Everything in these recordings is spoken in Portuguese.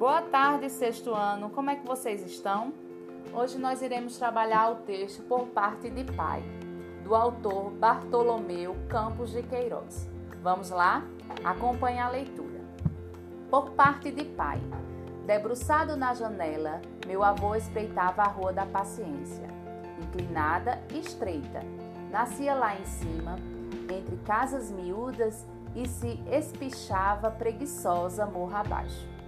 Boa tarde, sexto ano. Como é que vocês estão? Hoje nós iremos trabalhar o texto por parte de pai, do autor Bartolomeu Campos de Queiroz. Vamos lá? Acompanhe a leitura. Por parte de pai. Debruçado na janela, meu avô espreitava a Rua da Paciência, inclinada e estreita. Nascia lá em cima, entre casas miúdas, e se espichava preguiçosa morra abaixo.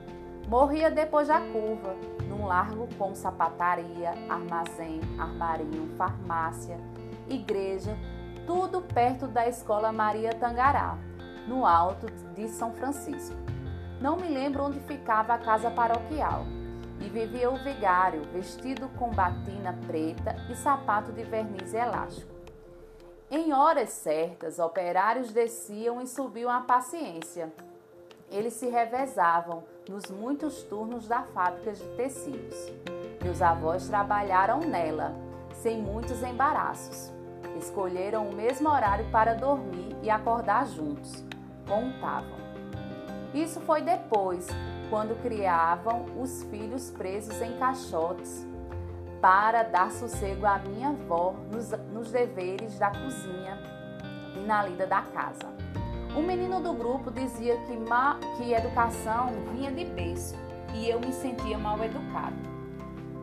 Morria depois da curva, num largo com sapataria, armazém, armarinho, farmácia, igreja, tudo perto da escola Maria Tangará, no alto de São Francisco. Não me lembro onde ficava a casa paroquial. E vivia o vigário, vestido com batina preta e sapato de verniz elástico. Em horas certas, operários desciam e subiam a paciência. Eles se revezavam nos muitos turnos da fábrica de tecidos. Meus avós trabalharam nela, sem muitos embaraços. Escolheram o mesmo horário para dormir e acordar juntos. Contavam. Isso foi depois, quando criavam os filhos presos em caixotes, para dar sossego à minha avó nos, nos deveres da cozinha e na lida da casa. O menino do grupo dizia que, ma, que educação vinha de berço e eu me sentia mal educado.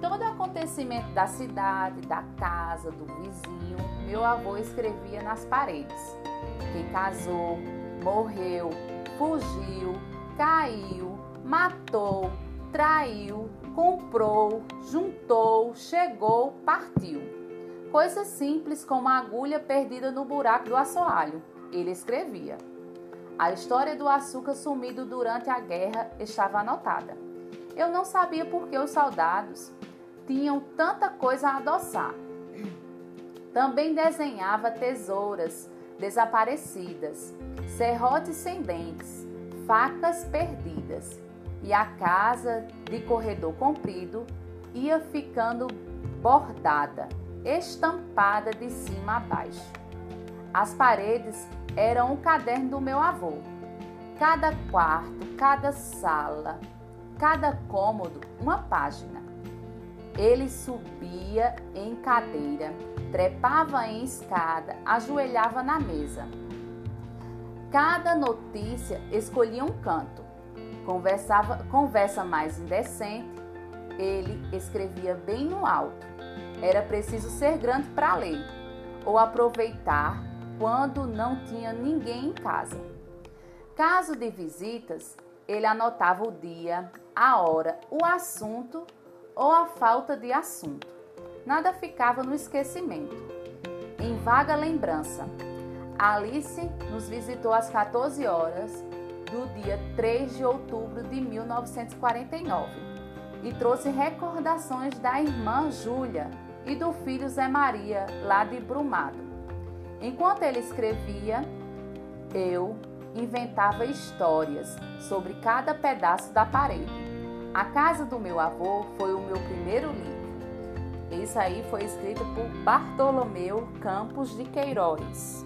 Todo acontecimento da cidade, da casa, do vizinho, meu avô escrevia nas paredes. Quem casou, morreu, fugiu, caiu, matou, traiu, comprou, juntou, chegou, partiu. Coisas simples como a agulha perdida no buraco do assoalho. Ele escrevia. A história do açúcar sumido durante a guerra estava anotada. Eu não sabia por que os soldados tinham tanta coisa a adoçar. Também desenhava tesouras desaparecidas, serrotes sem dentes, facas perdidas, e a casa de corredor comprido ia ficando bordada, estampada de cima a baixo. As paredes eram o caderno do meu avô. Cada quarto, cada sala, cada cômodo, uma página. Ele subia em cadeira, trepava em escada, ajoelhava na mesa. Cada notícia escolhia um canto. Conversava, conversa mais indecente, ele escrevia bem no alto. Era preciso ser grande para ler ou aproveitar quando não tinha ninguém em casa. Caso de visitas, ele anotava o dia, a hora, o assunto ou a falta de assunto. Nada ficava no esquecimento. Em vaga lembrança, Alice nos visitou às 14 horas do dia 3 de outubro de 1949 e trouxe recordações da irmã Júlia e do filho Zé Maria, lá de Brumado. Enquanto ele escrevia, eu inventava histórias sobre cada pedaço da parede. A casa do meu avô foi o meu primeiro livro. Isso aí foi escrito por Bartolomeu Campos de Queiroz.